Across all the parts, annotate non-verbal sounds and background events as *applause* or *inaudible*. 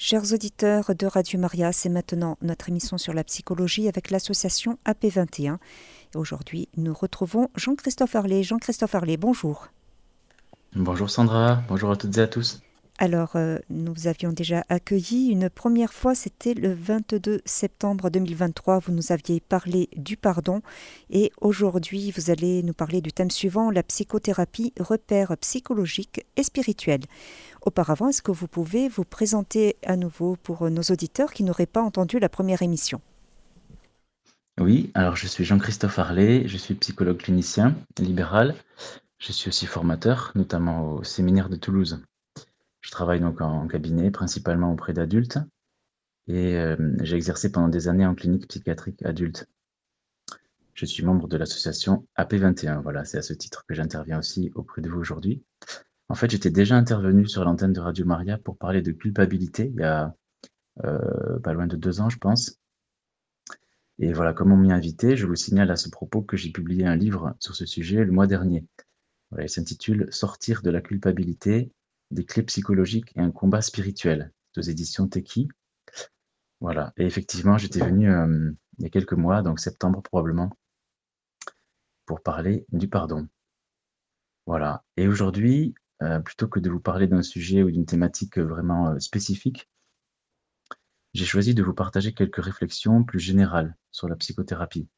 Chers auditeurs de Radio Maria, c'est maintenant notre émission sur la psychologie avec l'association AP21. Et aujourd'hui, nous retrouvons Jean-Christophe Harley. Jean-Christophe Harley, bonjour. Bonjour Sandra, bonjour à toutes et à tous. Alors, euh, nous avions déjà accueilli une première fois, c'était le 22 septembre 2023. Vous nous aviez parlé du pardon et aujourd'hui, vous allez nous parler du thème suivant, la psychothérapie, repères psychologiques et spirituels. Auparavant, est-ce que vous pouvez vous présenter à nouveau pour nos auditeurs qui n'auraient pas entendu la première émission? Oui, alors je suis Jean-Christophe Harlet, je suis psychologue clinicien libéral. Je suis aussi formateur, notamment au séminaire de Toulouse. Je travaille donc en cabinet, principalement auprès d'adultes, et euh, j'ai exercé pendant des années en clinique psychiatrique adulte. Je suis membre de l'association AP21. Voilà, c'est à ce titre que j'interviens aussi auprès de vous aujourd'hui. En fait, j'étais déjà intervenu sur l'antenne de Radio Maria pour parler de culpabilité il y a euh, pas loin de deux ans, je pense. Et voilà, comme on m'y a invité, je vous signale à ce propos que j'ai publié un livre sur ce sujet le mois dernier. il s'intitule Sortir de la culpabilité, des clés psychologiques et un combat spirituel, aux éditions Teki. Voilà, et effectivement, j'étais venu euh, il y a quelques mois, donc septembre probablement, pour parler du pardon. Voilà, et aujourd'hui, euh, plutôt que de vous parler d'un sujet ou d'une thématique vraiment euh, spécifique, j'ai choisi de vous partager quelques réflexions plus générales sur la psychothérapie.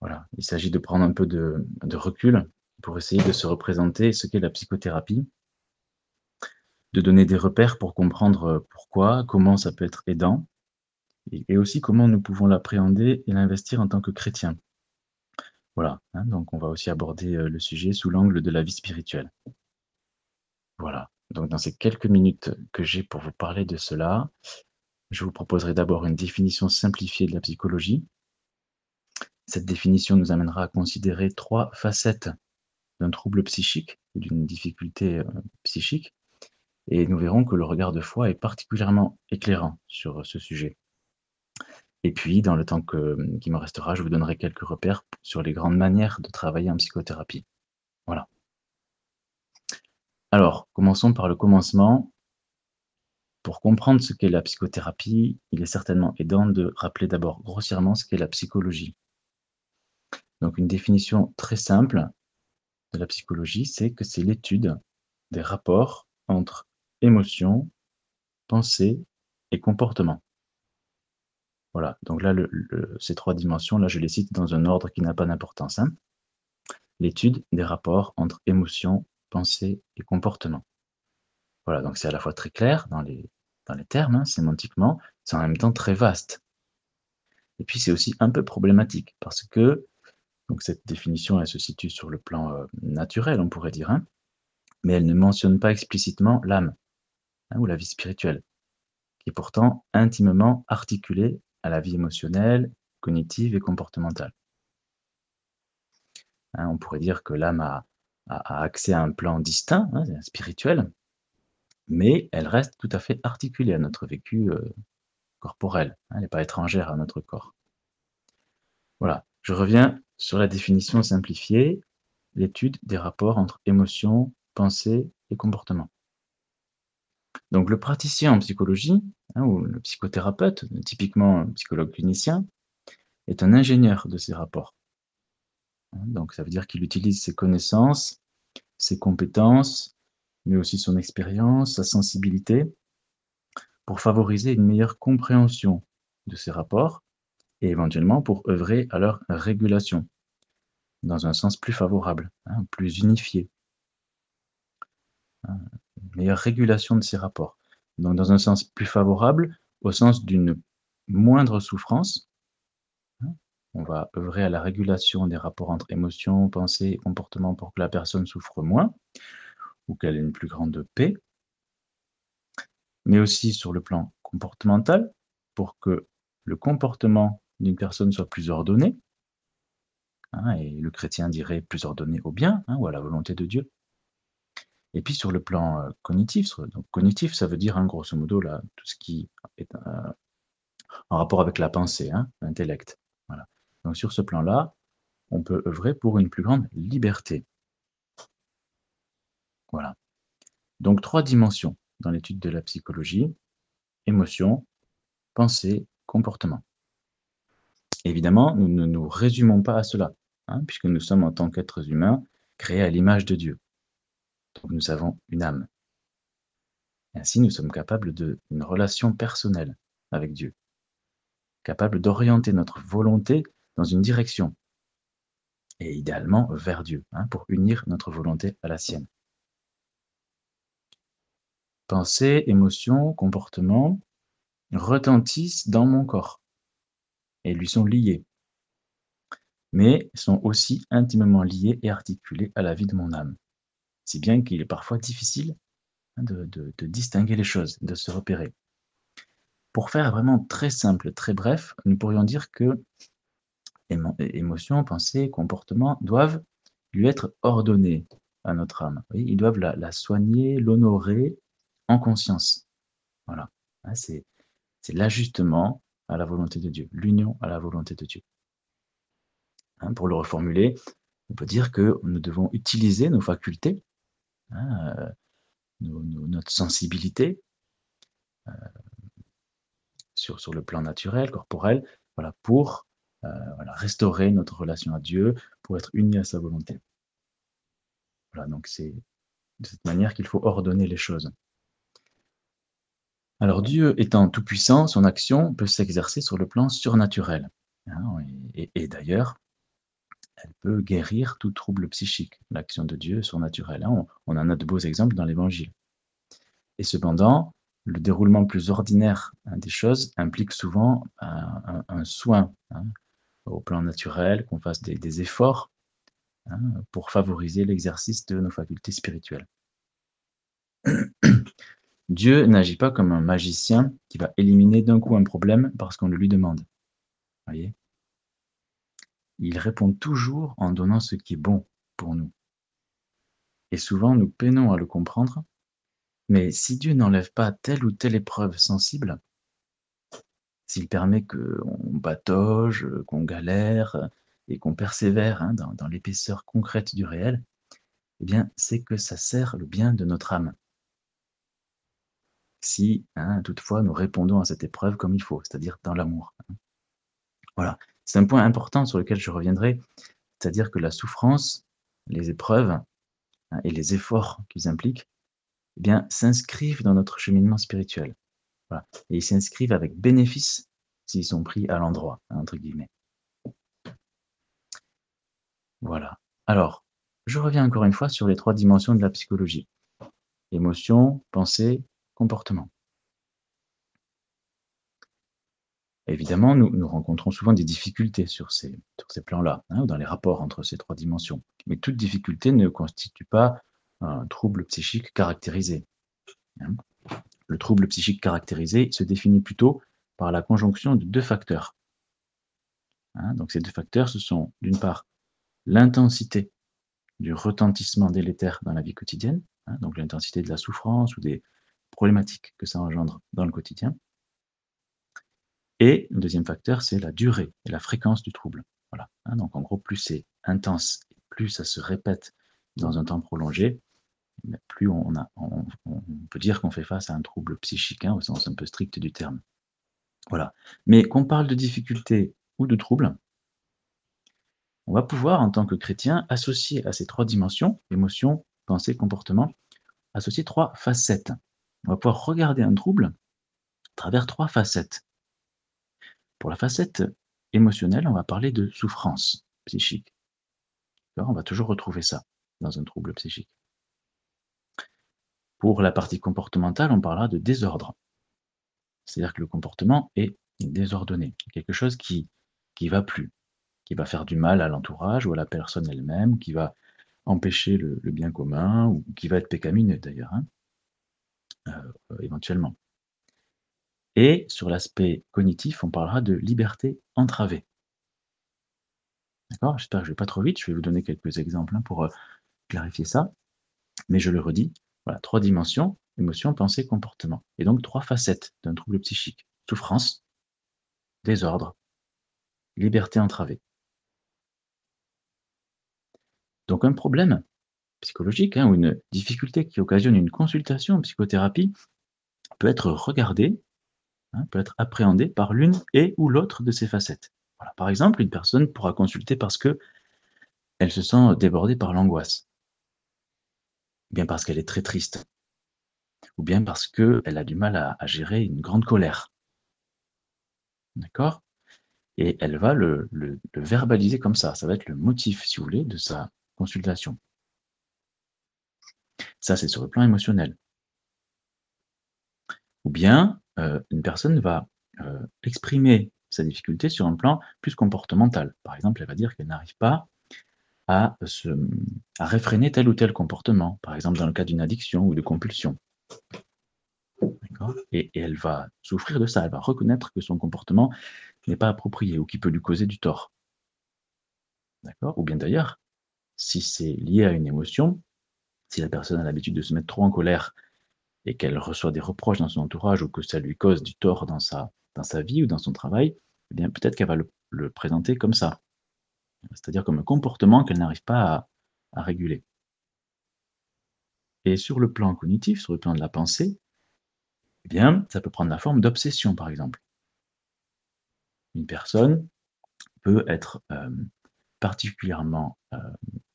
Voilà, il s'agit de prendre un peu de, recul pour essayer de se représenter ce qu'est la psychothérapie, de donner des repères pour comprendre euh, pourquoi, comment ça peut être aidant, et, aussi comment nous pouvons l'appréhender et l'investir en tant que chrétien. Voilà, hein, donc on va aussi aborder le sujet sous l'angle de la vie spirituelle. Voilà. Donc, dans ces quelques minutes que j'ai pour vous parler de cela, je vous proposerai d'abord une définition simplifiée de la psychologie. Cette définition nous amènera à considérer trois facettes d'un trouble psychique ou d'une difficulté euh, psychique. Et nous verrons que le regard de foi est particulièrement éclairant sur ce sujet. Et puis, dans le temps qui me restera, je vous donnerai quelques repères sur les grandes manières de travailler en psychothérapie. Voilà. Alors, commençons par le commencement. Pour comprendre ce qu'est la psychothérapie, il est certainement aidant de rappeler d'abord grossièrement ce qu'est la psychologie. Donc une définition très simple de la psychologie, c'est que c'est l'étude des rapports entre émotions, pensées et comportement. Voilà, donc là, ces trois dimensions, là, je les cite dans un ordre qui n'a pas d'importance. Hein. L'étude des rapports entre émotions, pensée et comportement. Voilà, donc c'est à la fois très clair dans les, dans les termes, hein, sémantiquement, c'est en même temps très vaste. Et puis c'est aussi un peu problématique, parce que donc cette définition, elle se situe sur le plan euh, naturel, on pourrait dire, hein, mais elle ne mentionne pas explicitement l'âme, hein, ou la vie spirituelle, qui est pourtant intimement articulée à la vie émotionnelle, cognitive et comportementale. on pourrait dire que l'âme a, accès à un plan distinct, hein, spirituel, mais elle reste tout à fait articulée à notre vécu euh, corporel. Hein, elle n'est pas étrangère à notre corps. Voilà, je reviens sur la définition simplifiée, l'étude des rapports entre émotions, pensée et comportement. Donc le praticien en psychologie, hein, ou le psychothérapeute, typiquement un psychologue clinicien, est un ingénieur de ces rapports. Hein, donc ça veut dire qu'il utilise ses connaissances, ses compétences, mais aussi son expérience, sa sensibilité, pour favoriser une meilleure compréhension de ces rapports et éventuellement pour œuvrer à leur régulation, dans un sens plus favorable, hein, plus unifié. Hein, une meilleure régulation de ces rapports. Donc dans un sens plus favorable, au sens d'une moindre souffrance, on va œuvrer à la régulation des rapports entre émotions, pensées comportements pour que la personne souffre moins ou qu'elle ait une plus grande paix. Mais aussi sur le plan comportemental, pour que le comportement d'une personne soit plus ordonné. Hein, et le chrétien dirait plus ordonné au bien hein, ou à la volonté de Dieu. Et puis sur le plan euh, cognitif, donc cognitif, ça veut dire hein, grosso modo là, tout ce qui est euh, en rapport avec la pensée, l'intellect. Donc sur ce plan-là, on peut œuvrer pour une plus grande liberté. Voilà. Donc trois dimensions dans l'étude de la psychologie. émotion, pensée, comportement. Évidemment, nous ne nous résumons pas à cela, hein, puisque nous sommes en tant qu'êtres humains créés à l'image de Dieu. Donc nous avons une âme. ainsi, nous sommes capables d'une relation personnelle avec Dieu, capables d'orienter notre volonté dans une direction, et idéalement vers Dieu, hein, pour unir notre volonté à la sienne. Pensées, émotions, comportements retentissent dans mon corps et lui sont liés, mais sont aussi intimement liés et articulés à la vie de mon âme, si bien qu'il est parfois difficile hein, de, distinguer les choses, de se repérer. Pour faire vraiment très simple, très bref, nous pourrions dire que émotions, pensées, comportements doivent lui être ordonnés à notre âme. ils doivent la, soigner, l'honorer en conscience. Voilà. Hein, c'est l'ajustement à la volonté de Dieu, l'union à la volonté de Dieu. Hein, pour le reformuler, on peut dire que nous devons utiliser nos facultés, hein, euh, notre sensibilité euh, sur, sur le plan naturel, corporel, voilà, pour euh, restaurer notre relation à Dieu, pour être unis à sa volonté. Voilà, donc c'est de cette manière qu'il faut ordonner les choses. Alors Dieu étant tout-puissant, son action peut s'exercer sur le plan surnaturel. Hein, et, d'ailleurs, elle peut guérir tout trouble psychique, l'action de Dieu surnaturelle. Hein, on, en a de beaux exemples dans l'Évangile. Et cependant, le déroulement plus ordinaire hein, des choses implique souvent un, soin au plan naturel, qu'on fasse des efforts pour favoriser l'exercice de nos facultés spirituelles. *clears throat* Dieu n'agit pas comme un magicien qui va éliminer d'un coup un problème parce qu'on le lui demande. Voyez? Il répond toujours en donnant ce qui est bon pour nous. Et souvent, nous peinons à le comprendre, mais si Dieu n'enlève pas telle ou telle épreuve sensible, s'il permet qu'on batoge, qu'on galère et qu'on persévère hein, dans, dans l'épaisseur concrète du réel, eh bien, c'est que ça sert le bien de notre âme si hein, toutefois nous répondons à cette épreuve comme il faut, c'est-à-dire dans l'amour. Hein. Voilà, c'est un point important sur lequel je reviendrai, c'est-à-dire que la souffrance, les épreuves hein, et les efforts qu'ils impliquent, eh bien, s'inscrivent dans notre cheminement spirituel. Et ils s'inscrivent avec bénéfice s'ils sont pris à l'endroit, entre guillemets. Voilà. Alors, je reviens encore une fois sur les trois dimensions de la psychologie. Émotion, pensée comportement. Évidemment, nous, rencontrons souvent des difficultés sur ces, ces plans-là, hein, dans les rapports entre ces trois dimensions. Mais toute difficulté ne constitue pas un trouble psychique caractérisé. Hein. Le trouble psychique caractérisé se définit plutôt par la conjonction de deux facteurs. Hein. donc ces deux facteurs, ce sont d'une part l'intensité du retentissement délétère dans la vie quotidienne, donc l'intensité de la souffrance ou des, problématiques que ça engendre dans le quotidien. Et le deuxième facteur, c'est la durée et la fréquence du trouble. Voilà. Hein, donc en gros, plus c'est intense, plus ça se répète dans un temps prolongé, plus on, peut dire qu'on fait face à un trouble psychique, hein, au sens un peu strict du terme. Voilà. Mais qu'on parle de difficulté ou de trouble, on va pouvoir, en tant que chrétien, associer à ces trois dimensions, émotion, pensée, comportement, associer trois facettes on va pouvoir regarder un trouble à travers trois facettes. Pour la facette émotionnelle, on va parler de souffrance psychique. On va toujours retrouver ça dans un trouble psychique. Pour la partie comportementale, on parlera de désordre. C'est-à-dire que le comportement est désordonné, quelque chose qui qui va plus, qui va faire du mal à l'entourage ou à la personne elle-même, qui va empêcher le, bien commun ou qui va être pécamineux d'ailleurs. Hein. Euh, éventuellement. Et sur l'aspect cognitif, on parlera de liberté entravée. D'accord? J'espère que je ne vais pas trop vite, je vais vous donner quelques exemples hein, pour euh, clarifier ça. Mais je le redis, voilà, trois dimensions, émotion, pensée, comportement. Et donc trois facettes d'un trouble psychique. Souffrance, désordre, liberté entravée. Donc un problème, psychologique hein, ou une difficulté qui occasionne une consultation en psychothérapie peut être regardée hein, peut être appréhendé par l'une et ou l'autre de ces facettes. Par exemple, une personne pourra consulter parce que elle se sent débordée par l'angoisse, ou bien parce qu'elle est très triste, ou bien parce qu'elle a du mal à, gérer une grande colère. D'accord? Et elle va le verbaliser comme ça. Ça va être le motif, si vous voulez, de sa consultation. Ça, c'est sur le plan émotionnel. Ou bien, euh, une personne va euh, exprimer sa difficulté sur un plan plus comportemental. Par exemple, elle va dire qu'elle n'arrive pas à, se, à réfréner tel ou tel comportement, par exemple dans le cas d'une addiction ou de compulsion. Et, et, elle va souffrir de ça, elle va reconnaître que son comportement n'est pas approprié ou qui peut lui causer du tort. D'accord? Ou bien d'ailleurs, si c'est lié à une émotion, si la personne a l'habitude de se mettre trop en colère et qu'elle reçoit des reproches dans son entourage ou que ça lui cause du tort dans sa, vie ou dans son travail, eh bien peut-être qu'elle va le, présenter comme ça. C'est-à-dire comme un comportement qu'elle n'arrive pas à, à, réguler. Et sur le plan cognitif, sur le plan de la pensée, eh bien, ça peut prendre la forme d'obsession, par exemple. Une personne peut être euh, particulièrement euh,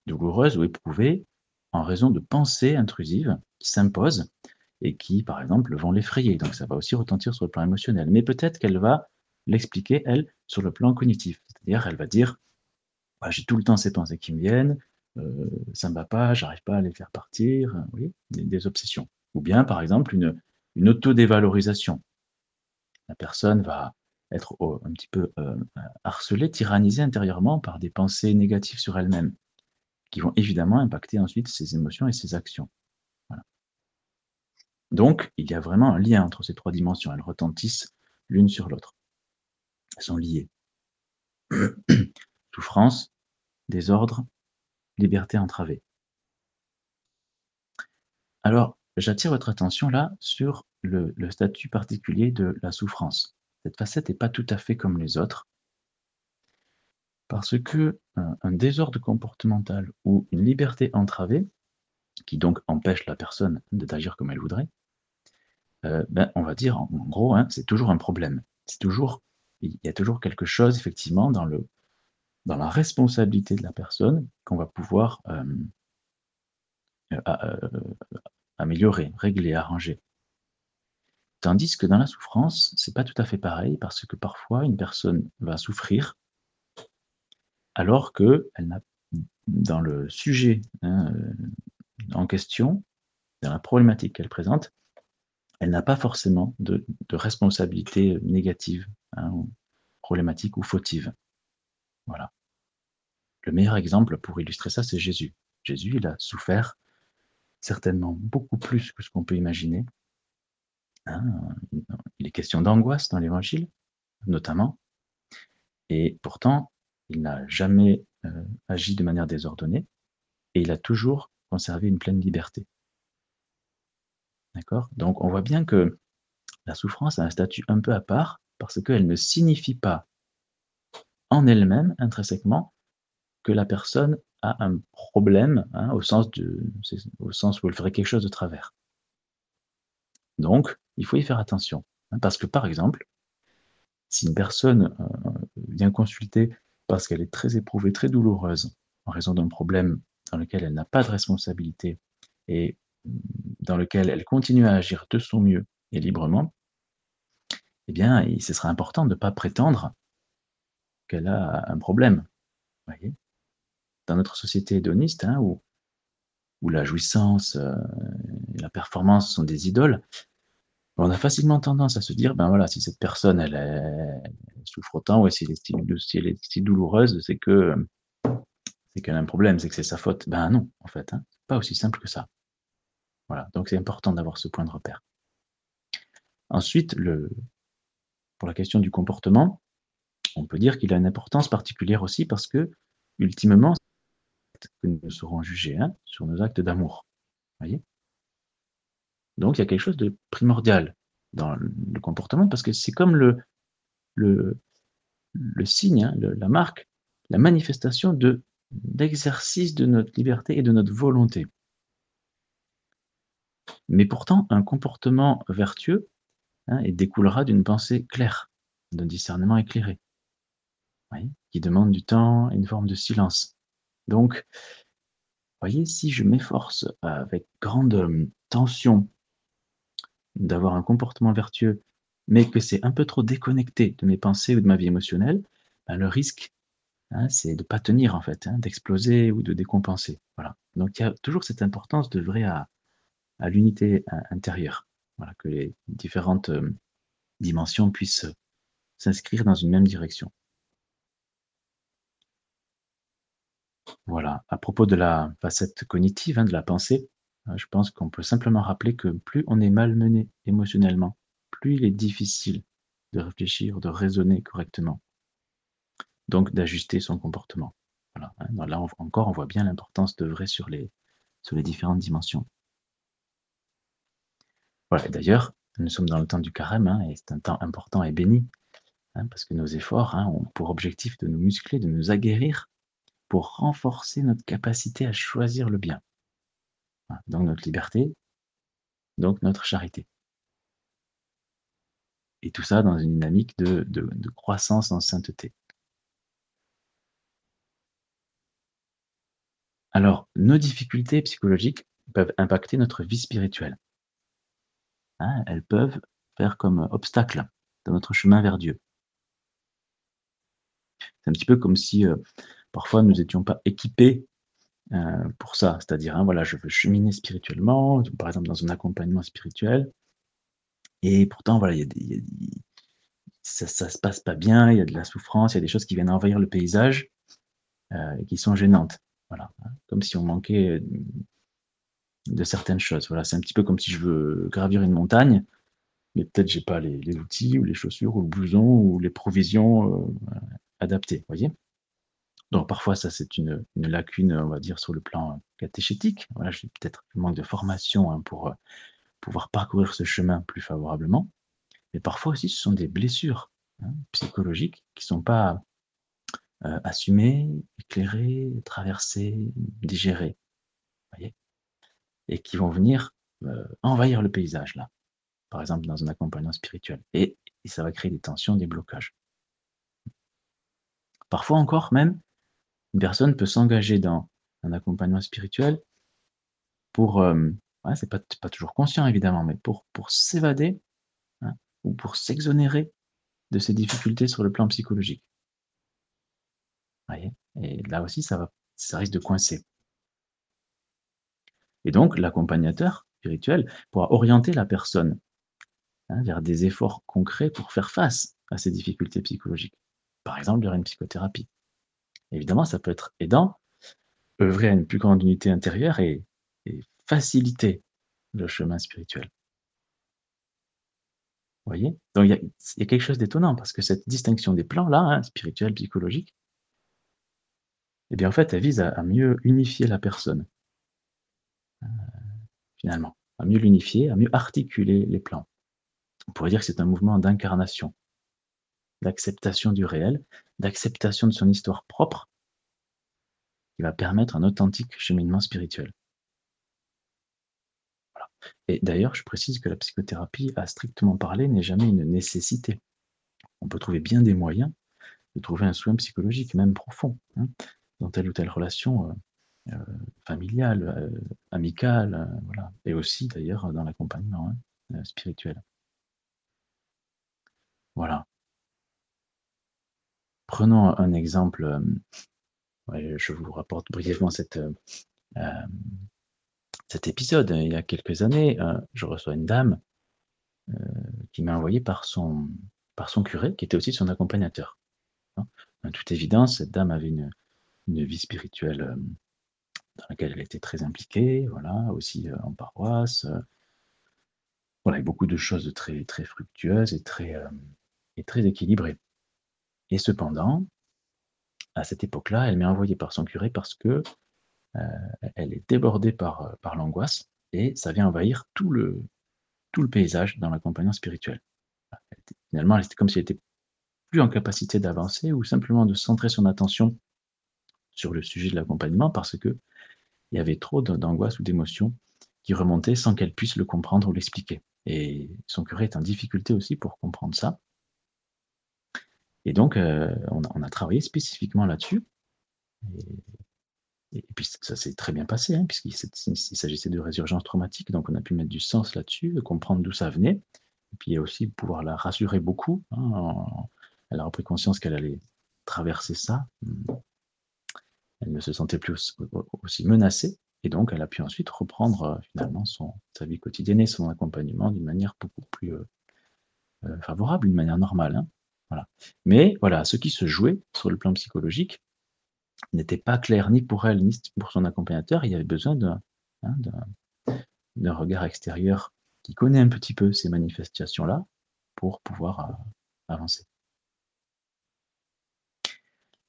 douloureuse ou éprouvée en raison de pensées intrusives qui s'imposent et qui, par exemple, vont l'effrayer. Donc ça va aussi retentir sur le plan émotionnel. Mais peut-être qu'elle va l'expliquer, elle, sur le plan cognitif. C'est-à-dire, elle va dire, bah, j'ai tout le temps ces pensées qui me viennent, euh, ça ne va pas, j'arrive pas à les faire partir, vous voyez, des, des, obsessions. Ou bien, par exemple, une, une autodévalorisation. La personne va être oh, un petit peu euh, harcelée, tyrannisée intérieurement par des pensées négatives sur elle-même, qui vont évidemment impacter ensuite ses émotions et ses actions. Donc, il y a vraiment un lien entre ces trois dimensions. Elles retentissent l'une sur l'autre. Elles sont liées. *clears throat* Souffrance, désordre, liberté entravée. Alors, j'attire votre attention là sur le, statut particulier de la souffrance. Cette facette n'est pas tout à fait comme les autres, parce que un, un désordre comportemental ou une liberté entravée, qui donc empêche la personne d'agir comme elle voudrait, euh, ben, on va dire en, gros, hein, c'est toujours un problème. C'est toujours, il y a toujours quelque chose effectivement dans le, dans la responsabilité de la personne qu'on va pouvoir euh, euh, améliorer, régler, arranger. Tandis que dans la souffrance, c'est pas tout à fait pareil parce que parfois une personne va souffrir alors que elle n'a dans le sujet hein, en question, dans la problématique qu'elle présente, elle n'a pas forcément de, responsabilité négative, hein, problématique ou fautive. Voilà. Le meilleur exemple pour illustrer ça, c'est Jésus. Jésus, il a souffert certainement beaucoup plus que ce qu'on peut imaginer. Hein, il est question d'angoisse dans l'Évangile, notamment. Et pourtant, il n'a jamais euh, agi de manière désordonnée et il a toujours conservé une pleine liberté. D'accord? Donc, on voit bien que la souffrance a un statut un peu à part parce qu'elle ne signifie pas en elle-même, intrinsèquement, que la personne a un problème hein, au, sens de, au sens où elle ferait quelque chose de travers. Donc, il faut y faire attention. Hein, parce que, par exemple, si une personne euh, vient consulter parce qu'elle est très éprouvée, très douloureuse, en raison d'un problème dans lequel elle n'a pas de responsabilité et dans lequel elle continue à agir de son mieux et librement, eh bien, ce sera important de ne pas prétendre qu'elle a un problème. Dans notre société hédoniste, hein, où, la jouissance euh, et la performance sont des idoles, on a facilement tendance à se dire, ben voilà, si cette personne, elle, souffre autant, ou si elle est si, si, elle est si douloureuse, c'est que c'est qu'elle a un problème, c'est que c'est sa faute. Ben non, en fait, hein, pas aussi simple que ça. Voilà, donc c'est important d'avoir ce point de repère. Ensuite, le, pour la question du comportement, on peut dire qu'il a une importance particulière aussi parce que, ultimement, que nous serons jugés hein, sur nos actes d'amour. Voyez? Donc il y a quelque chose de primordial dans le comportement parce que c'est comme le, signe, hein, la marque, la manifestation de d'exercice de notre liberté et de notre volonté. Mais pourtant, un comportement vertueux hein, découlera d'une pensée claire, d'un discernement éclairé, qui demande du temps une forme de silence. Donc, voyez, si je m'efforce avec grande euh, tension d'avoir un comportement vertueux, mais que c'est un peu trop déconnecté de mes pensées ou de ma vie émotionnelle, ben, le risque, hein, c'est de ne pas tenir en fait, hein, d'exploser ou de décompenser. Voilà. Donc il y a toujours cette importance de vrai à, l'unité intérieure, voilà, que les différentes euh, dimensions puissent s'inscrire dans une même direction. Voilà. À propos de la facette cognitive, hein, de la pensée, je pense qu'on peut simplement rappeler que plus on est malmené émotionnellement, plus il est difficile de réfléchir, de raisonner correctement. Donc d'ajuster son comportement. Voilà. Hein. Là encore, on voit bien l'importance de vrai sur les différentes dimensions. D'ailleurs, nous sommes dans le temps du carême, hein, et c'est un temps important et béni, hein, parce que nos efforts ont pour objectif de nous muscler, de nous aguerrir, pour renforcer notre capacité à choisir le bien. Donc notre liberté, donc notre charité. Et tout ça dans une dynamique de, croissance en sainteté. Alors, nos difficultés psychologiques peuvent impacter notre vie spirituelle. Hein, elles peuvent faire comme obstacle dans notre chemin vers Dieu. C'est un petit peu comme si euh, parfois nous n'étions pas équipés euh, pour ça. C'est-à-dire, hein, voilà, je veux cheminer spirituellement, par exemple dans un accompagnement spirituel, et pourtant, voilà, ça, ne se passe pas bien, il y a de la souffrance, il y a des choses qui viennent envahir le paysage euh, et qui sont gênantes. Voilà, hein, comme si on manquait de certaines choses. Voilà, c'est un petit peu comme si je veux gravir une montagne, mais peut-être j'ai pas les, outils ou les chaussures ou le blouson ou les provisions euh, adaptées. Voyez? Donc parfois ça c'est une, lacune, on va dire, sur le plan catéchétique. Voilà, j'ai peut-être manque de formation hein, pour pouvoir parcourir ce chemin plus favorablement. Mais parfois aussi, ce sont des blessures hein, psychologiques qui sont pas euh, assumées, éclairées, traversées, digérées. Voyez? Et qui vont venir euh, envahir le paysage, là. Par exemple, dans un accompagnement spirituel. Et, ça va créer des tensions, des blocages. Parfois encore, même, une personne peut s'engager dans un accompagnement spirituel pour euh, c'est pas, toujours conscient évidemment, mais pour, pour s'évader hein, ou pour s'exonérer de ces difficultés sur le plan psychologique. Voyez? Et là aussi, ça, va, ça risque de coincer. Et donc, l'accompagnateur spirituel pourra orienter la personne hein, vers des efforts concrets pour faire face à ces difficultés psychologiques. Par exemple, vers une psychothérapie. Évidemment, ça peut être aidant, œuvrer à une plus grande unité intérieure et faciliter le chemin spirituel. Vous voyez? Donc il y, a, quelque chose d'étonnant parce que cette distinction des plans là, hein, spirituel, psychologique, eh bien en fait, elle vise à, mieux unifier la personne. Euh, finalement, à mieux l'unifier, à mieux articuler les plans. On pourrait dire que c'est un mouvement d'incarnation, d'acceptation du réel, d'acceptation de son histoire propre, qui va permettre un authentique cheminement spirituel. Et d'ailleurs, je précise que la psychothérapie, à strictement parler, n'est jamais une nécessité. On peut trouver bien des moyens de trouver un soin psychologique, même profond, hein, dans telle ou telle relation euh, familiale, euh, amicale, voilà. et aussi d'ailleurs dans l'accompagnement hein, spirituel. Voilà. Prenons un exemple. je vous rapporte brièvement cet épisode. Il y a quelques années, euh, je reçois une dame euh, qui m'a envoyé par son, curé, qui était aussi son accompagnateur. Hein. En toute évidence, cette dame avait une, vie spirituelle euh, dans laquelle elle était très impliquée, voilà, aussi en paroisse. voilà, beaucoup de choses très, très fructueuses et très, et très équilibrées. Et cependant, à cette époque-là, elle m'est envoyée par son curé parce que euh, elle est débordée par, euh, par l'angoisse et ça vient envahir tout le, tout le paysage dans l'accompagnement spirituel. finalement, c'était comme si elle était plus en capacité d'avancer ou simplement de centrer son attention sur le sujet de l'accompagnement parce que il y avait trop d'angoisse ou d'émotions qui remontaient sans qu'elle puisse le comprendre ou l'expliquer. Et son curé est en difficulté aussi pour comprendre ça. Et donc, euh, on, a, travaillé spécifiquement là-dessus. Et, puis, ça s'est très bien passé, hein, puisqu'il s'agissait de résurgence traumatique. Donc, on a pu mettre du sens là-dessus, comprendre d'où ça venait. Et puis, aussi pouvoir la rassurer beaucoup. Hein, elle a repris conscience qu'elle allait traverser ça. Elle ne se sentait plus aussi menacée. Et donc, elle a pu ensuite reprendre euh, finalement son, sa vie quotidienne et son accompagnement d'une manière beaucoup plus euh, euh, favorable, d'une manière normale. Hein. Voilà. Mais voilà, ce qui se jouait sur le plan psychologique n'était pas clair ni pour elle ni pour son accompagnateur. Il y avait besoin d'un hein, regard extérieur qui connaît un petit peu ces manifestations-là pour pouvoir avancer.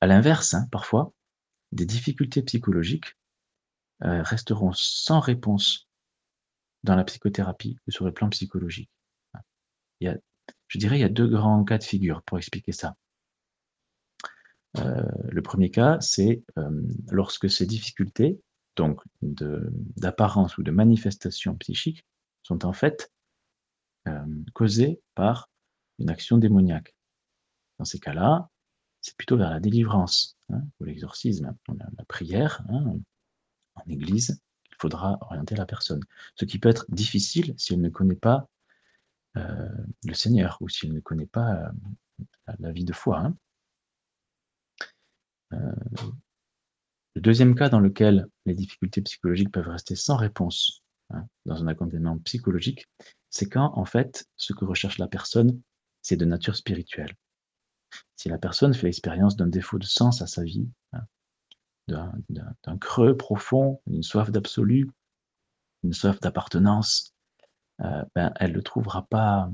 À l'inverse, hein, parfois, des difficultés psychologiques euh, resteront sans réponse dans la psychothérapie ou sur le plan psychologique. Il y a, je dirais il y a deux grands cas de figure pour expliquer ça. Euh, le premier cas, c'est euh, lorsque ces difficultés, donc d'apparence ou de manifestation psychique, sont en fait causées par une action démoniaque. Dans ces cas-là, c'est plutôt vers la délivrance hein, ou l'exorcisme, la, prière, hein, en église, il faudra orienter la personne. Ce qui peut être difficile si elle ne connaît pas euh, le Seigneur ou si elle ne connaît pas euh, la, vie de foi. Hein. Euh, le deuxième cas dans lequel les difficultés psychologiques peuvent rester sans réponse hein, dans un accompagnement psychologique, c'est quand en fait ce que recherche la personne, c'est de nature spirituelle. Si la personne fait l'expérience d'un défaut de sens à sa vie, hein, d'un creux profond, une soif d'absolu, une soif d'appartenance, euh, ben, elle ne le trouvera pas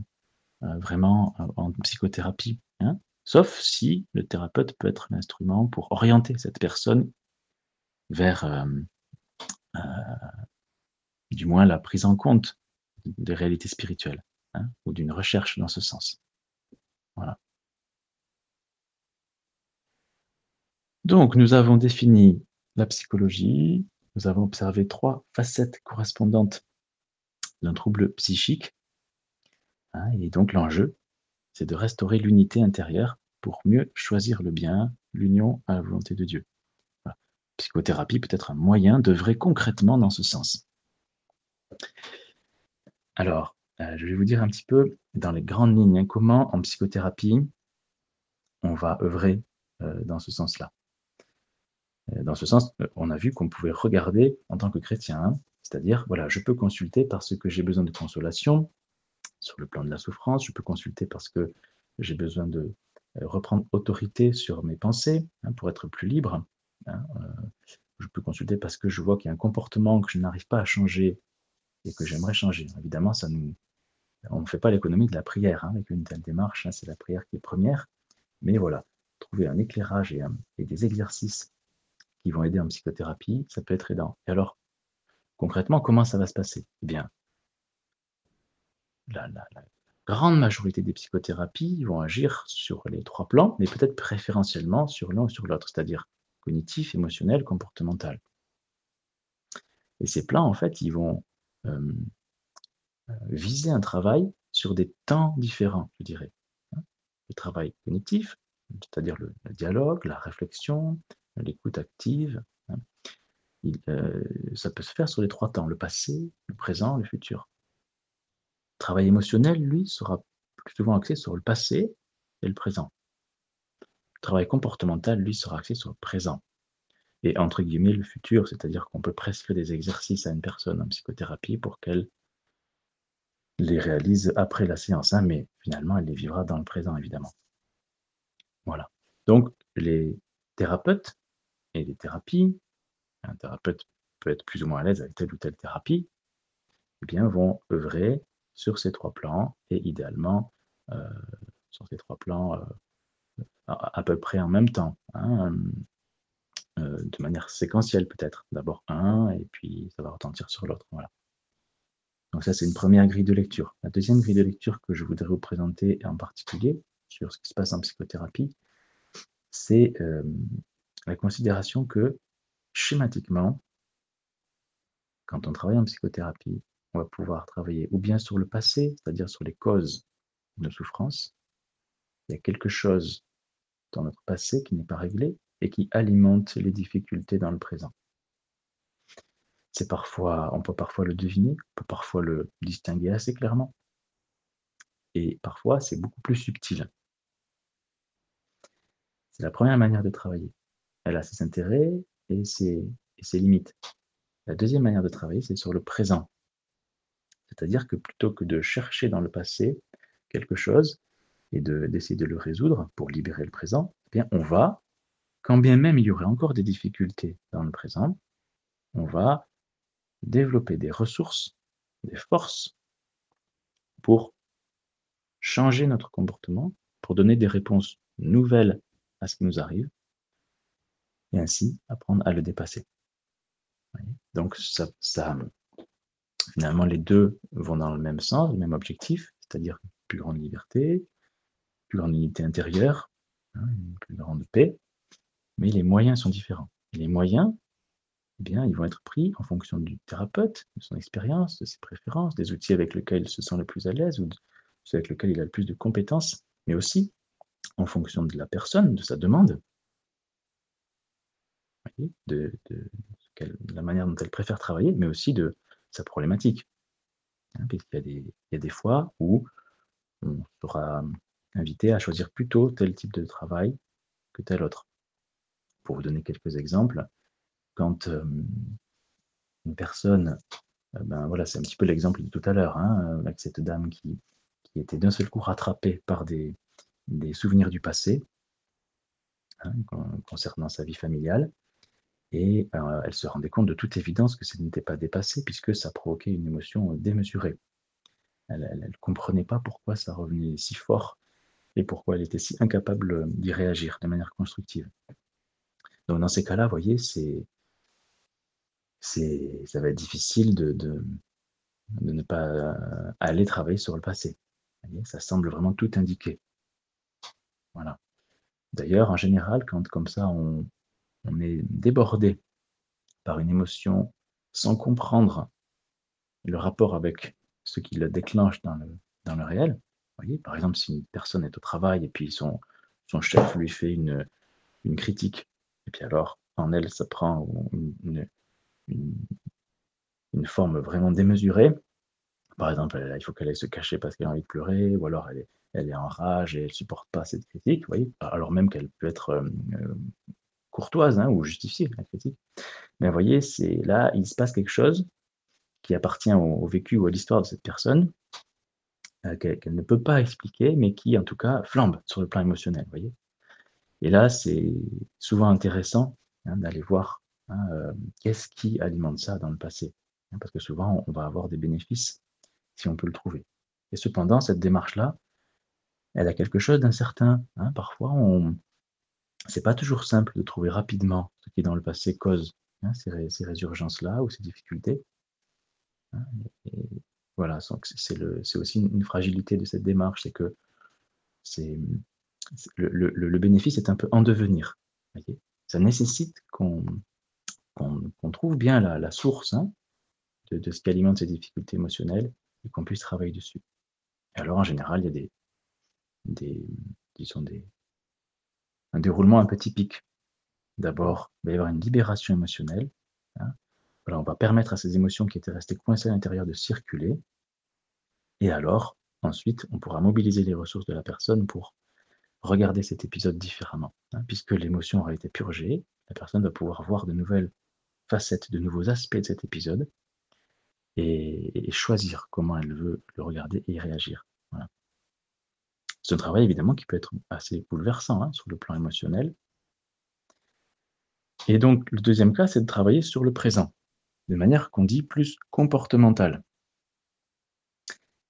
euh, vraiment en psychothérapie. Hein. sauf si le thérapeute peut être l'instrument pour orienter cette personne vers euh, du moins la prise en compte des réalités spirituelles hein, ou d'une recherche dans ce sens. Voilà. Donc, nous avons défini la psychologie, nous avons observé trois facettes correspondantes d'un trouble psychique. Hein, et donc, l'enjeu, c'est de restaurer l'unité intérieure pour mieux choisir le bien, l'union à la volonté de Dieu. Psychothérapie peut être un moyen d'œuvrer concrètement dans ce sens. Alors, euh, je vais vous dire un petit peu dans les grandes lignes hein, comment en psychothérapie on va œuvrer euh, dans ce sens-là. Euh, dans ce sens, euh, on a vu qu'on pouvait regarder en tant que chrétien, hein. c'est-à-dire, voilà, je peux consulter parce que j'ai besoin de consolation sur le plan de la souffrance, je peux consulter parce que j'ai besoin de euh, reprendre autorité sur mes pensées hein, pour être plus libre. Hein, je peux consulter parce que je vois qu'il y a un comportement que je n'arrive pas à changer et que j'aimerais changer. Évidemment, ça nous, on ne fait pas l'économie de la prière avec une telle démarche, c'est la prière qui est première. Mais voilà, trouver un éclairage et des exercices vont aider en psychothérapie, ça peut être aidant. Et alors, concrètement, comment ça va se passer? Eh bien, la, grande majorité des psychothérapies vont agir sur les trois plans, mais peut-être préférentiellement sur l'un ou sur l'autre, c'est-à-dire cognitif, émotionnel, comportemental. Et ces plans, en fait, ils vont euh, euh, viser un travail sur des temps différents, je dirais. Hein. Le travail cognitif, c'est-à-dire le, dialogue, la réflexion, l'écoute active. Hein. Euh, ça peut se faire sur les trois temps, le passé, le présent, le futur. Le travail émotionnel, lui, sera plus souvent axé sur le passé et le présent. Le travail comportemental, lui, sera axé sur le présent. Et entre guillemets, le futur, c'est-à-dire qu'on peut prescrire des exercices à une personne en psychothérapie pour qu'elle les réalise après la séance, hein, mais finalement, elle les vivra dans le présent, évidemment. Voilà. Donc, les thérapeutes et les thérapies, un thérapeute peut être plus ou moins à l'aise avec telle ou telle thérapie, eh bien, vont œuvrer sur ces trois plans et idéalement euh, sur ces trois plans euh, à, peu près en même temps, hein, euh, de manière séquentielle peut-être. D'abord un et puis ça va retentir sur l'autre. Voilà. Donc ça, c'est une première grille de lecture. La deuxième grille de lecture que je voudrais vous présenter en particulier sur ce qui se passe en psychothérapie, c'est la considération que schématiquement, quand on travaille en psychothérapie, on va pouvoir travailler ou bien sur le passé, c'est-à-dire sur les causes de nos souffrances. Il y a quelque chose dans notre passé qui n'est pas réglé et qui alimente les difficultés dans le présent. C'est parfois, on peut parfois le deviner, on peut parfois le distinguer assez clairement. Et parfois, c'est beaucoup plus subtil. C'est la première manière de travailler. Elle a ses intérêts et ses, limites. La deuxième manière de travailler, c'est sur le présent. C'est-à-dire que plutôt que de chercher dans le passé quelque chose et d'essayer de, le résoudre pour libérer le présent, eh bien on va, quand bien même il y aurait encore des difficultés dans le présent, on va développer des ressources, des forces pour changer notre comportement, pour donner des réponses nouvelles à ce qui nous arrive, et ainsi apprendre à le dépasser. Donc ça, finalement, les deux vont dans le même sens, le même objectif, c'est-à-dire plus grande liberté, plus grande unité intérieure, hein, une plus grande paix, mais les moyens sont différents. les moyens, eh bien, ils vont être pris en fonction du thérapeute, de son expérience, de ses préférences, des outils avec lesquels il se sent le plus à l'aise ou ceux avec lesquels il a le plus de compétences, mais aussi en fonction de la personne, de sa demande, de, la manière dont elle préfère travailler, mais aussi de sa problématique. Hein, il, y a des, il y a des fois où on sera invité à choisir plutôt tel type de travail que tel autre. Pour vous donner quelques exemples, quand une personne, ben voilà, c'est un petit peu l'exemple de tout à l'heure, hein, avec cette dame qui, était d'un seul coup rattrapée par des, souvenirs du passé hein, concernant sa vie familiale, et elle se rendait compte de toute évidence que ce n'était pas dépassé puisque ça provoquait une émotion démesurée. Elle ne comprenait pas pourquoi ça revenait si fort et pourquoi elle était si incapable d'y réagir de manière constructive. Donc dans ces cas-là, vous voyez, c'est ça va être difficile de, de, ne pas euh, aller travailler sur le passé. ça semble vraiment tout indiquer. Voilà. D'ailleurs, en général, quand comme ça on, est débordé par une émotion sans comprendre le rapport avec ce qui le déclenche dans le, réel, voyez, par exemple, si une personne est au travail et puis son, chef lui fait une, critique, et puis alors en elle, ça prend une, forme vraiment démesurée. Par exemple, il faut qu'elle aille se cacher parce qu'elle a envie de pleurer, ou alors elle est, en rage et elle ne supporte pas cette critique, voyez, alors même qu'elle peut être euh, courtoise hein, ou justifiée, la critique. Mais vous voyez, c'est là, il se passe quelque chose qui appartient au, vécu ou à l'histoire de cette personne, euh, qu'elle ne peut pas expliquer, mais qui, en tout cas, flambe sur le plan émotionnel, voyez. Et là, c'est souvent intéressant hein, d'aller voir Hein, euh, qu'est-ce qui alimente ça dans le passé Parce que souvent, on va avoir des bénéfices si on peut le trouver. Et cependant, cette démarche-là, elle a quelque chose d'incertain. Parfois, on... c'est pas toujours simple de trouver rapidement ce qui dans le passé cause ces, résurgences-là ou ces difficultés. voilà, c'est aussi une fragilité de cette démarche, c'est que le, bénéfice est un peu en devenir. ça nécessite qu'on trouve bien la, source hein, de, ce qui alimente ces difficultés émotionnelles et qu'on puisse travailler dessus. Alors, en général, il y a des, des, un déroulement un peu typique. D'abord, il va y avoir une libération émotionnelle. Hein. on va permettre à ces émotions qui étaient restées coincées à l'intérieur de circuler. Et alors, ensuite, on pourra mobiliser les ressources de la personne pour regarder cet épisode différemment. Hein, puisque l'émotion aura été purgée, la personne va pouvoir voir de nouvelles facettes, de nouveaux aspects de cet épisode et, choisir comment elle veut le regarder et y réagir. C'est un travail évidemment qui peut être assez bouleversant hein, sur le plan émotionnel. Et donc le deuxième cas, c'est de travailler sur le présent, de manière qu'on dit plus comportementale.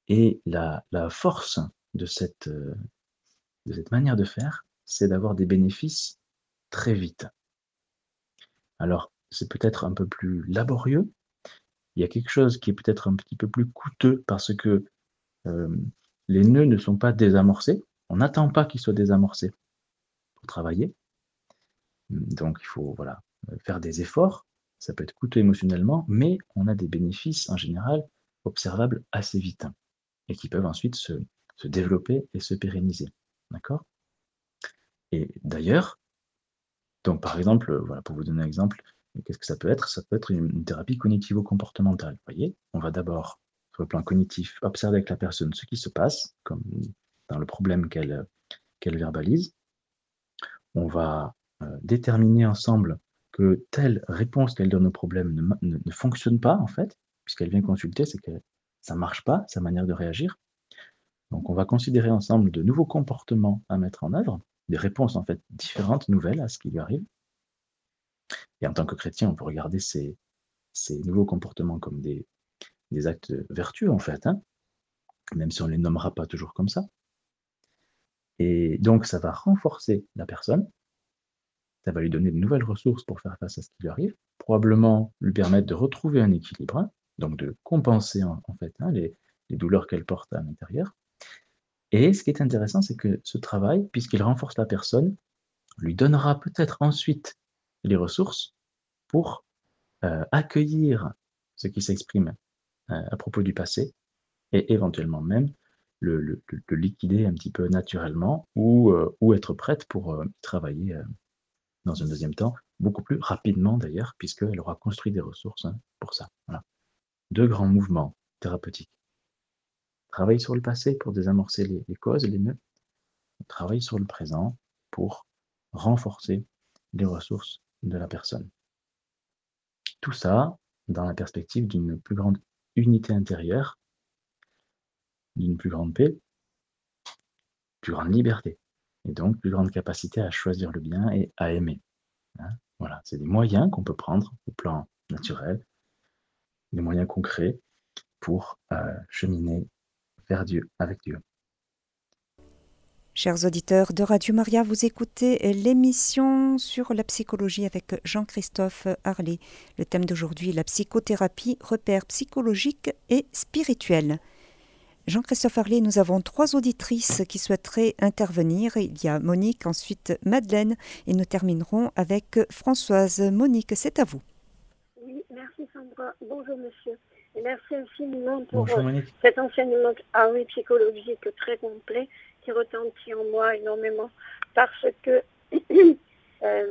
Et la, force de cette, de cette manière de faire, c'est d'avoir des bénéfices très vite. Alors, c'est peut-être un peu plus laborieux. Il y a quelque chose qui est peut-être un petit peu plus coûteux parce que euh, les nœuds ne sont pas désamorcés. On n'attend pas qu'ils soient désamorcés pour travailler. Donc il faut voilà, faire des efforts. Ça peut être coûteux émotionnellement, mais on a des bénéfices en général observables assez vite et qui peuvent ensuite se, développer et se pérenniser. D'accord? Et d'ailleurs, donc par exemple, voilà, pour vous donner un exemple, qu'est-ce que ça peut être? Ça peut être une, thérapie cognitivo-comportementale. Vous voyez, on va d'abord, sur le plan cognitif, observer avec la personne ce qui se passe, comme dans le problème qu'elle verbalise. On va euh, déterminer ensemble que telle réponse qu'elle donne au problème ne, ne, fonctionne pas, en fait, puisqu'elle vient consulter, c'est que ça ne marche pas, sa manière de réagir. Donc on va considérer ensemble de nouveaux comportements à mettre en œuvre, des réponses en fait différentes, nouvelles à ce qui lui arrive. Et en tant que chrétien, on peut regarder ces nouveaux comportements comme des, des actes vertueux, en fait, hein, même si on ne les nommera pas toujours comme ça. Et donc, ça va renforcer la personne, ça va lui donner de nouvelles ressources pour faire face à ce qui lui arrive, probablement lui permettre de retrouver un équilibre, hein, donc de compenser en, fait hein, les, douleurs qu'elle porte à l'intérieur. Et ce qui est intéressant, c'est que ce travail, puisqu'il renforce la personne, lui donnera peut-être ensuite les ressources pour euh, accueillir ce qui s'exprime à propos du passé et éventuellement même le, liquider un petit peu naturellement ou, euh, être prête pour travailler dans un deuxième temps, beaucoup plus rapidement d'ailleurs, puisqu'elle aura construit des ressources hein, pour ça. Deux grands mouvements thérapeutiques. Travailler sur le passé pour désamorcer les, les causes, les nœuds. Travailler sur le présent pour renforcer les ressources de la personne. Tout ça dans la perspective d'une plus grande unité intérieure, d'une plus grande paix, plus grande liberté et donc plus grande capacité à choisir le bien et à aimer. Hein. voilà, c'est des moyens qu'on peut prendre au plan naturel, des moyens concrets pour euh, cheminer vers Dieu, avec Dieu. Chers auditeurs de Radio Maria, vous écoutez l'émission sur la psychologie avec Jean-Christophe Harley. Le thème d'aujourd'hui, la psychothérapie, repères psychologiques et spirituels. Jean-Christophe Harley, nous avons trois auditrices qui souhaiteraient intervenir. Il y a Monique, ensuite Madeleine, et nous terminerons avec Françoise. Monique, c'est à vous. Oui, merci Sandra. Bonjour monsieur. Et merci infiniment pour euh, cet enseignement ah oui, psychologique très complet qui retentit en moi énormément parce que *clears throat* euh,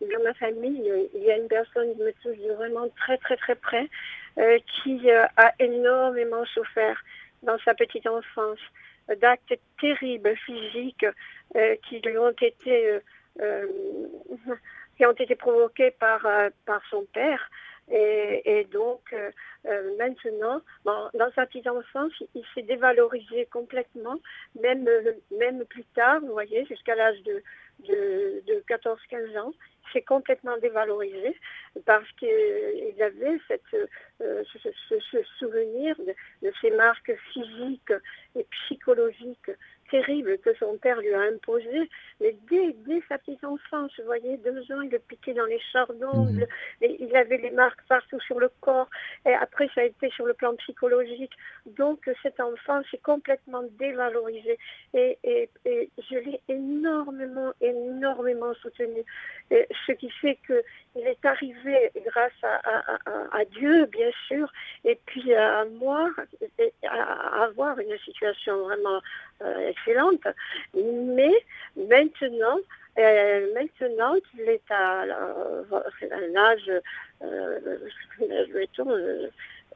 dans ma famille, il y a une personne qui me touche vraiment très très très près euh, qui a énormément souffert dans sa petite enfance, d'actes terribles physiques euh, qui lui ont été euh, euh, *laughs* qui ont été provoqués par par son père. Et, donc maintenant, dans sa petite enfance, il, s'est dévalorisé complètement, même même plus tard, vous voyez, jusqu'à l'âge de de, de 14-15 ans s'est complètement dévalorisé parce qu'il avait cette, euh, ce, souvenir de, de, ces marques physiques et psychologiques terrible que son père lui a imposé, mais dès, sa petite enfance, vous voyez, deux ans, il le piquait dans les chardons, mhm. il avait les marques partout sur le corps, et après ça a été sur le plan psychologique. Donc cet enfant s'est complètement dévalorisé, et, je l'ai énormément, énormément soutenu. ce qui fait qu'il est arrivé grâce à, Dieu, bien sûr, et puis à moi, à avoir une situation vraiment excellente. Mais maintenant, euh, maintenant qu'il est à, un âge, euh,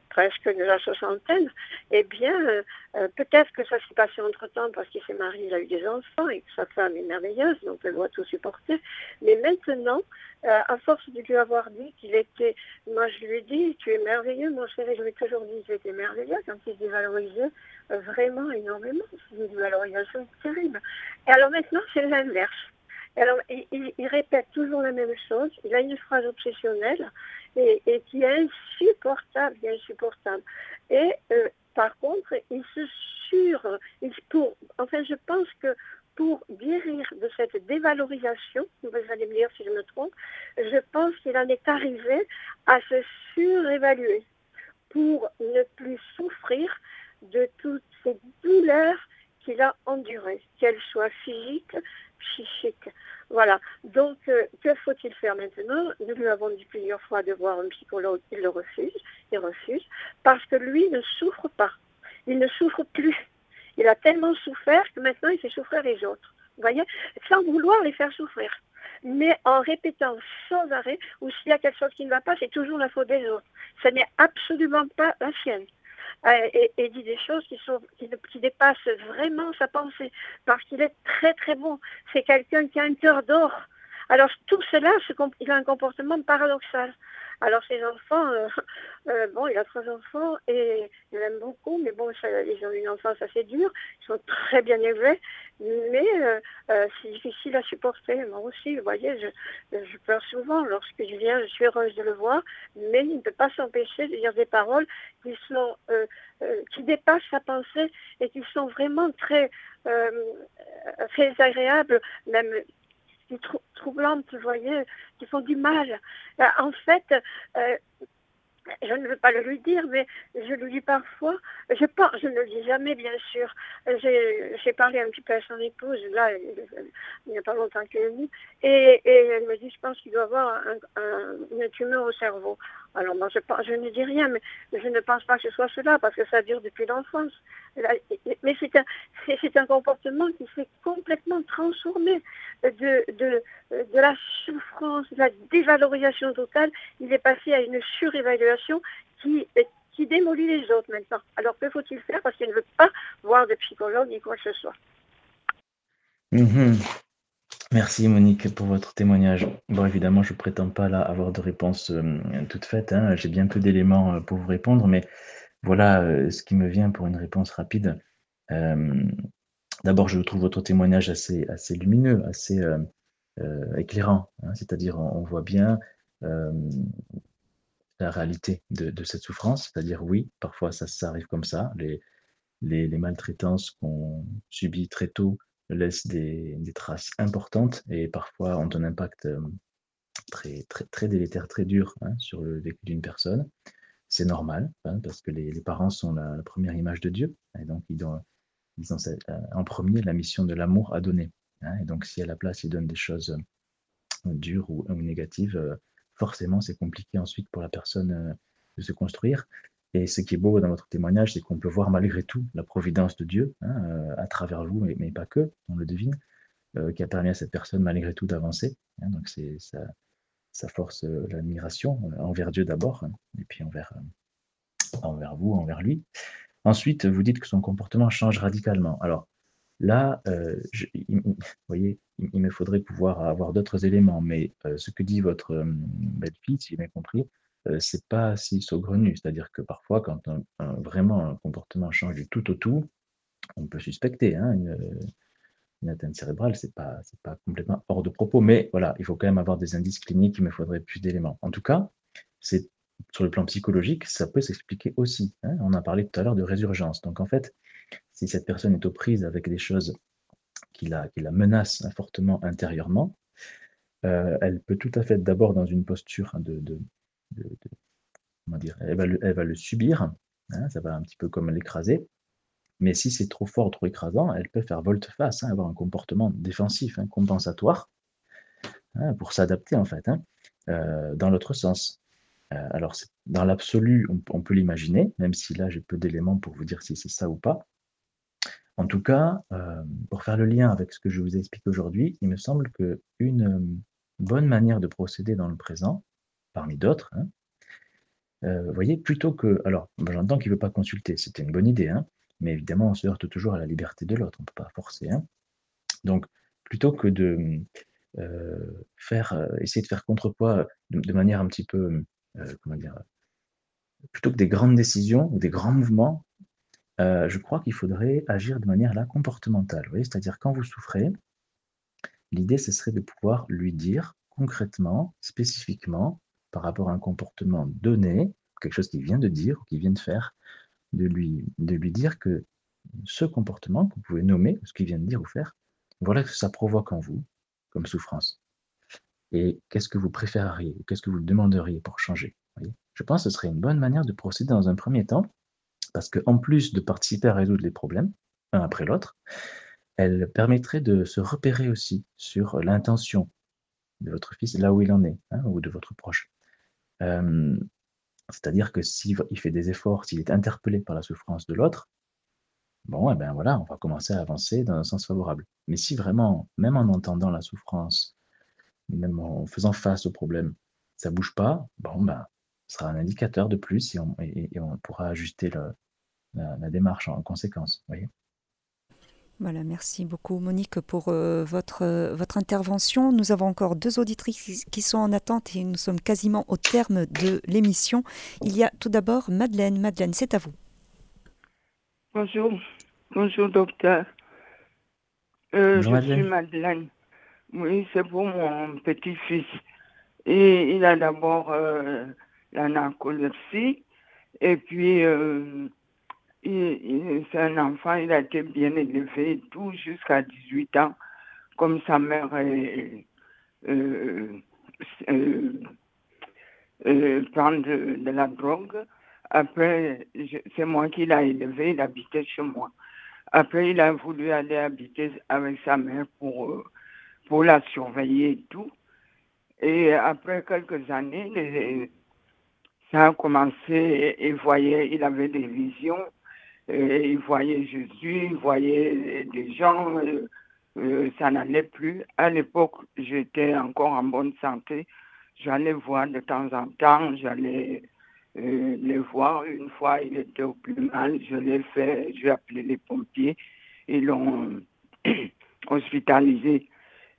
presque de la soixantaine, eh bien, peut-être que ça s'est passé entre-temps parce qu'il s'est marié, il a eu des enfants et que sa femme est merveilleuse, donc elle doit tout supporter. Mais maintenant, à force de lui avoir dit qu'il était, moi je lui ai dit, tu es merveilleux, mon chéri, je lui ai toujours dit était merveilleux quand il se dévalorisait, vraiment énormément. C'est une valorisation terrible. Et alors maintenant, c'est l'inverse. Alors, il, répète toujours la même chose. Il a une phrase obsessionnelle et, qui est insupportable, insupportable. Et euh, par contre, il se sur, pour, enfin, je pense que pour guérir de cette dévalorisation, vous allez me dire si je me trompe, je pense qu'il en est arrivé à se surévaluer pour ne plus souffrir de toutes ces douleurs qu'il a endurées, qu'elles soient physiques, psychiques. Voilà. Donc, euh, que faut-il faire maintenant? Nous lui avons dit plusieurs fois de voir un psychologue, il le refuse. il refuse, parce que lui ne souffre pas. Il ne souffre plus. Il a tellement souffert que maintenant il fait souffrir les autres. Vous voyez? Sans vouloir les faire souffrir. Mais en répétant sans arrêt, ou s'il y a quelque chose qui ne va pas, c'est toujours la faute des autres. Ce n'est absolument pas la sienne. Euh, et, dit des choses qui, sont, qui, dépassent vraiment sa pensée, parce qu'il est très très bon. C'est quelqu'un qui a un cœur d'or. Alors tout cela, il a un comportement paradoxal. Alors ses enfants, euh, *laughs* euh, bon, il a trois enfants et il aime beaucoup, mais bon, ils ont une enfance assez dure, ils sont très bien élevés, mais euh, c'est difficile à supporter. Moi aussi, vous voyez, je, pleure souvent lorsque je viens, je suis heureuse de le voir, mais il ne peut pas s'empêcher de dire des paroles qui sont qui dépassent sa pensée et qui sont vraiment très, très agréables, même troublantes, vous voyez, qui font du mal. Euh, en fait, euh, je ne veux pas le lui dire, mais je le dis parfois. Je, ne le dis jamais, bien sûr. J'ai parlé un petit peu à son épouse, là, il n'y a pas longtemps qu'elle est venue, et, elle me dit, je pense qu'il doit avoir une tumeur au cerveau. Alors moi, je, je, ne dis rien, mais je ne pense pas que ce soit cela, parce que ça dure depuis l'enfance. Mais c'est un, *laughs* un, comportement qui s'est complètement transformé de, la souffrance, de la dévalorisation totale. Il est passé à une surévaluation qui, démolit les autres maintenant. Alors que faut-il faire Parce qu'il ne veut pas voir de psychologue ni quoi que ce soit? Mhm. Merci Monique pour votre témoignage. Bon, évidemment, je ne prétends pas là avoir de réponse euh, toute faite. Hein. J'ai bien peu d'éléments euh, pour vous répondre, mais voilà euh, ce qui me vient pour une réponse rapide. D'abord, je trouve votre témoignage assez, assez lumineux, assez éclairant. Hein. C'est-à-dire, on, voit bien la réalité de, cette souffrance. C'est-à-dire, oui, parfois ça, ça arrive comme ça. Les, maltraitances qu'on subit très tôt laisse des, traces importantes et parfois ont un impact euh, très, très, très délétère, très dur hein, sur le vécu d'une personne. C'est normal, hein, parce que les, parents sont la, première image de Dieu, et donc ils ont, ils ont euh, en premier la mission de l'amour à donner. Hein. et donc si à la place ils donnent des choses euh, dures ou négatives, forcément c'est compliqué ensuite pour la personne de se construire. Et ce qui est beau dans votre témoignage, c'est qu'on peut voir malgré tout la providence de Dieu hein, euh, à travers vous, mais, pas que, on le devine, euh, qui a permis à cette personne malgré tout d'avancer. Hein. donc ça, force euh, l'admiration envers Dieu d'abord, hein, et puis envers, vous, envers lui. Ensuite, vous dites que son comportement change radicalement. Alors là, vous voyez, il, me faudrait pouvoir avoir d'autres éléments, mais ce que dit votre belle-fille, si j'ai bien compris, c'est pas si saugrenu. C'est-à-dire que parfois, quand vraiment un comportement change du tout au tout, on peut suspecter hein, une, atteinte cérébrale, c'est pas, pas complètement hors de propos. Mais voilà, il faut quand même avoir des indices cliniques, il me faudrait plus d'éléments. En tout cas, c'est sur le plan psychologique, ça peut s'expliquer aussi. Hein. On a parlé tout à l'heure de résurgence. Donc en fait, si cette personne est aux prises avec des choses qui la, qui la menacent fortement intérieurement, elle peut tout à fait d'abord dans une posture de, comment dire, elle va le, elle va le subir, hein, ça va un petit peu comme l'écraser. Mais si c'est trop fort, trop écrasant, elle peut faire volte-face, hein, avoir un comportement défensif, hein, compensatoire, pour s'adapter en fait, euh, dans l'autre sens. Euh, alors, dans l'absolu, on, peut l'imaginer, même si là j'ai peu d'éléments pour vous dire si c'est ça ou pas. En tout cas, euh, pour faire le lien avec ce que je vous ai expliqué aujourd'hui, il me semble qu'une bonne manière de procéder dans le présent, parmi d'autres. Hein. Euh, vous voyez, plutôt que. Alors, j'entends qu'il ne veut pas consulter, c'était une bonne idée, hein, mais évidemment, on se heurte toujours à la liberté de l'autre, on ne peut pas forcer. Hein. Donc, plutôt que de euh, faire, euh, essayer de faire contrepoids de, manière un petit peu, comment dire, plutôt que des grandes décisions ou des grands mouvements, je crois qu'il faudrait agir de manière là comportementale. C'est-à-dire quand vous souffrez, l'idée ce serait de pouvoir lui dire concrètement, spécifiquement, par rapport à un comportement donné, quelque chose qu'il vient de dire ou qu'il vient de faire, de lui, de lui dire que ce comportement que vous pouvez nommer, ce qu'il vient de dire ou faire, voilà ce que ça provoque en vous comme souffrance. Et qu'est-ce que vous préféreriez, qu'est-ce que vous demanderiez pour changer? Je pense que ce serait une bonne manière de procéder dans un premier temps, parce qu'en plus de participer à résoudre les problèmes, un après l'autre, elle permettrait de se repérer aussi sur l'intention de votre fils là où il en est, hein, ou de votre proche. Euh, C'est-à-dire que s'il fait des efforts, s'il est interpellé par la souffrance de l'autre, bon, eh ben voilà, on va commencer à avancer dans un sens favorable. Mais si vraiment, même en entendant la souffrance, même en faisant face au problème, ça bouge pas, bon, ben, ce sera un indicateur de plus et on, pourra ajuster la, démarche en conséquence. Voilà, merci beaucoup Monique pour euh, votre, euh, votre intervention. Nous avons encore deux auditrices qui sont en attente et nous sommes quasiment au terme de l'émission. Il y a tout d'abord Madeleine. Madeleine, c'est à vous. Bonjour, bonjour docteur. Euh, je suis Madeleine. Oui, c'est pour mon petit-fils. Et il a d'abord la narcolepsie et puis c'est un enfant, il a été bien élevé, tout jusqu'à 18 ans, comme sa mère est, euh, euh, euh, prend de, la drogue. Après, c'est moi qui l'ai élevé, il habitait chez moi. Après, il a voulu aller habiter avec sa mère pour, pour la surveiller et tout. Et après quelques années, ça a commencé, il voyait, il avait des visions il voyait Jésus, il voyait des gens, euh, euh, ça n'allait plus. À l'époque, j'étais encore en bonne santé. J'allais voir de temps en temps, j'allais euh, les voir. Une fois, il était au plus mal, je l'ai fait, j'ai appelé les pompiers, ils l'ont *clears throat* hospitalisé.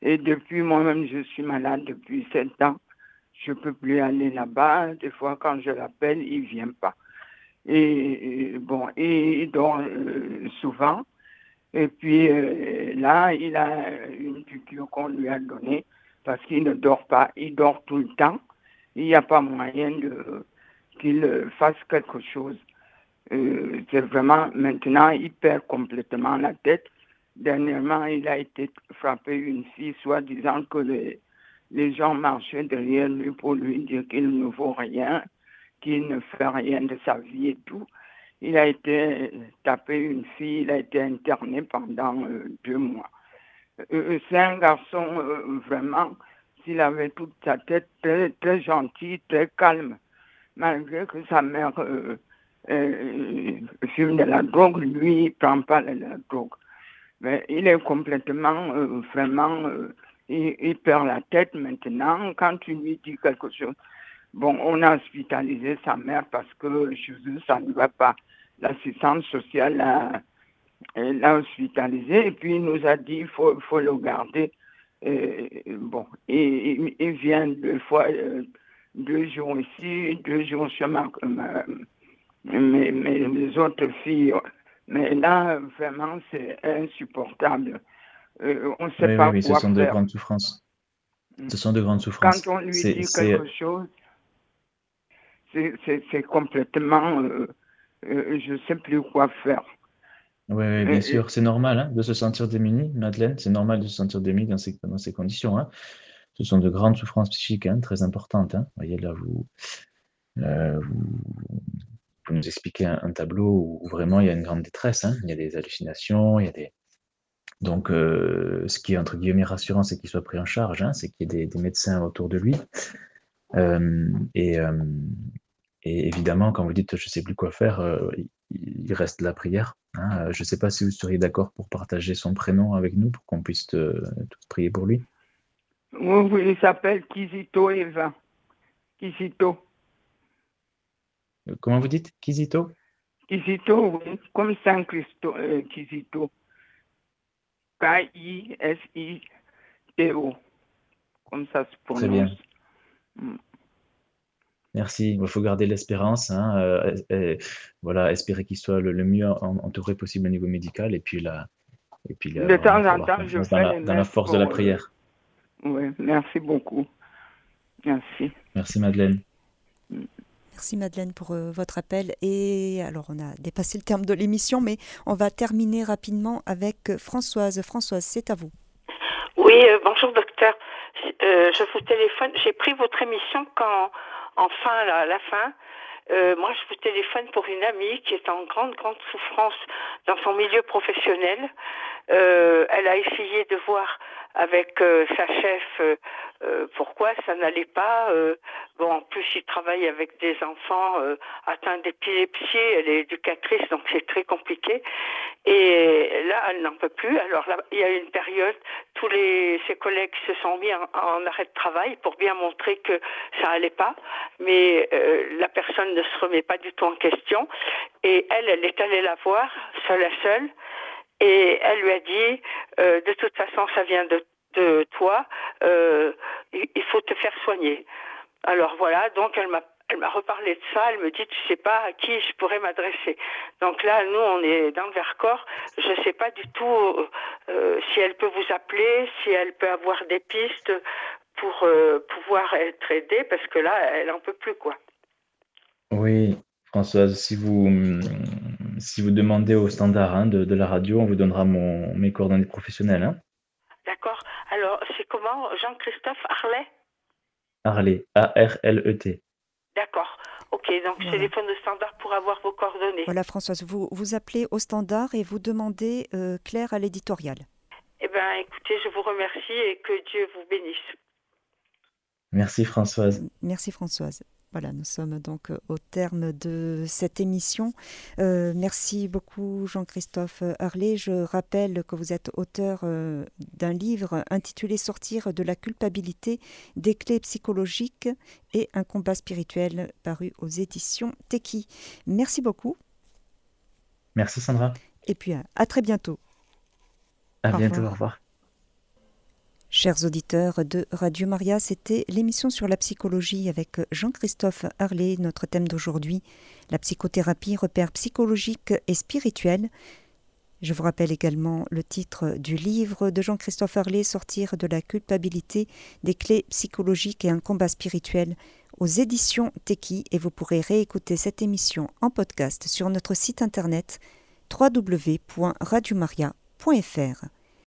Et depuis, moi-même, je suis malade depuis sept ans. Je ne peux plus aller là-bas. Des fois, quand je l'appelle, il ne vient pas. Et, bon, et il dort euh, souvent. Et puis euh, là, il a une piqûre qu'on lui a donnée parce qu'il ne dort pas. Il dort tout le temps. Il n'y a pas moyen qu'il fasse quelque chose. Euh, c'est vraiment maintenant, il perd complètement la tête. Dernièrement, il a été frappé une fille, soit disant que les gens marchaient derrière lui pour lui dire qu'il ne vaut rien qui ne fait rien de sa vie et tout. Il a été tapé une fille, il a été interné pendant euh, deux mois. Euh, c'est un garçon euh, vraiment, s'il avait toute sa tête très, très gentil, très calme, malgré que sa mère fume de la drogue, lui, il prend pas de la drogue. Mais il est complètement, vraiment, il, perd la tête maintenant. Quand tu lui dis quelque chose, Bon, on a hospitalisé sa mère parce que chez eux, ça ne va pas. L'assistante sociale l'a hospitalisé et puis il nous a dit il faut, faut le garder. bon, il vient deux fois, euh, deux jours ici, deux jours chez ma, mes, mes, autres filles. Mais là, vraiment, c'est insupportable. Euh, on ne sait pas oui, ce sont de grandes souffrances. Ce sont de grandes souffrances. Quand on lui dit quelque chose, c'est complètement, euh, euh, je ne sais plus quoi faire. Oui, bien sûr, c'est normal hein, de se sentir démuni, Madeleine, c'est normal de se sentir démuni dans ces, dans ces conditions. Hein. Ce sont de grandes souffrances psychiques hein, très importantes. Vous voyez, là, vous, euh, vous, nous expliquez un, tableau où vraiment il y a une grande détresse. Il y a des hallucinations, il y a des. Donc, ce qui est entre guillemets rassurant, c'est qu'il soit pris en charge, c'est qu'il y ait des, des, médecins autour de lui. Et, et évidemment, quand vous dites je ne sais plus quoi faire, euh, il reste la prière. Hein. Euh, je ne sais pas si vous seriez d'accord pour partager son prénom avec nous pour qu'on puisse euh, tous prier pour lui. Oui, il s'appelle Kizito Eva. Kizito. Comment vous dites? Kizito? Kizito, oui, comme Saint Christo, Kizito. K-I-S-I-T-O. Comme ça se prononce. Très bien. Mm. Merci. Il faut garder l'espérance. Hein, euh, voilà, espérer qu'il soit le, mieux entouré possible au niveau médical. Et puis, là, et puis de temps en temps, je fais dans, la, dans la force de la prière. Oui, merci beaucoup. Merci. Merci Madeleine. Merci Madeleine pour euh, votre appel. Et alors, on a dépassé le terme de l'émission, mais on va terminer rapidement avec Françoise. Françoise, c'est à vous. Oui, euh, bonjour docteur. je vous téléphone. J'ai pris votre émission quand enfin, à la fin, euh, moi, je vous téléphone pour une amie qui est en grande, grande souffrance dans son milieu professionnel. Euh, elle a essayé de voir avec euh, sa chef euh, euh, pourquoi ça n'allait pas. bon, en plus, il travaille avec des enfants atteints d'épilepsie, elle est éducatrice, donc c'est très compliqué. Et là, elle n'en peut plus. Alors là, il y a une période, tous les, ses collègues se sont mis en, arrêt de travail pour bien montrer que ça allait pas. Mais la personne ne se remet pas du tout en question. Et elle, elle est allée la voir, seule à seule. Et elle lui a dit, euh, de toute façon, ça vient de, de toi, euh, il faut te faire soigner. Alors voilà, donc elle m'a elle m'a reparlé de ça, elle me dit, tu sais pas à qui je pourrais m'adresser. Donc là, nous, on est dans le Vercors. Je ne sais pas du tout euh, si elle peut vous appeler, si elle peut avoir des pistes pour pouvoir être aidée, parce que là, elle en peut plus, quoi. Oui, Françoise, si vous, si vous demandez au standard hein, de, la radio, on vous donnera mon, mes coordonnées professionnelles. Hein. D'accord. Alors, c'est comment? Jean-Christophe Harlet Harlet, A-R-L-E-T. D'accord. Ok, donc voilà. téléphone au standard pour avoir vos coordonnées. Voilà, Françoise, vous, vous appelez au standard et vous demandez euh, Claire à l'éditorial. Eh bien, écoutez, je vous remercie et que Dieu vous bénisse. Merci, Françoise. Merci, Françoise. Voilà, nous sommes donc euh, au terme de cette émission. Euh, merci beaucoup Jean-Christophe Harlet. Je rappelle que vous êtes auteur euh, d'un livre intitulé Sortir de la culpabilité, des clés psychologiques et un combat spirituel paru aux éditions Teki. Merci beaucoup. Merci Sandra. Et puis à, très bientôt. À bientôt, au revoir. Chers auditeurs de Radio Maria, c'était l'émission sur la psychologie avec Jean-Christophe Harlet, notre thème d'aujourd'hui, la psychothérapie, repères psychologiques et spirituels. Je vous rappelle également le titre du livre de Jean-Christophe Harlet, Sortir de la culpabilité, des clés psychologiques et un combat spirituel aux éditions Teki et vous pourrez réécouter cette émission en podcast sur notre site internet www.radiomaria.fr.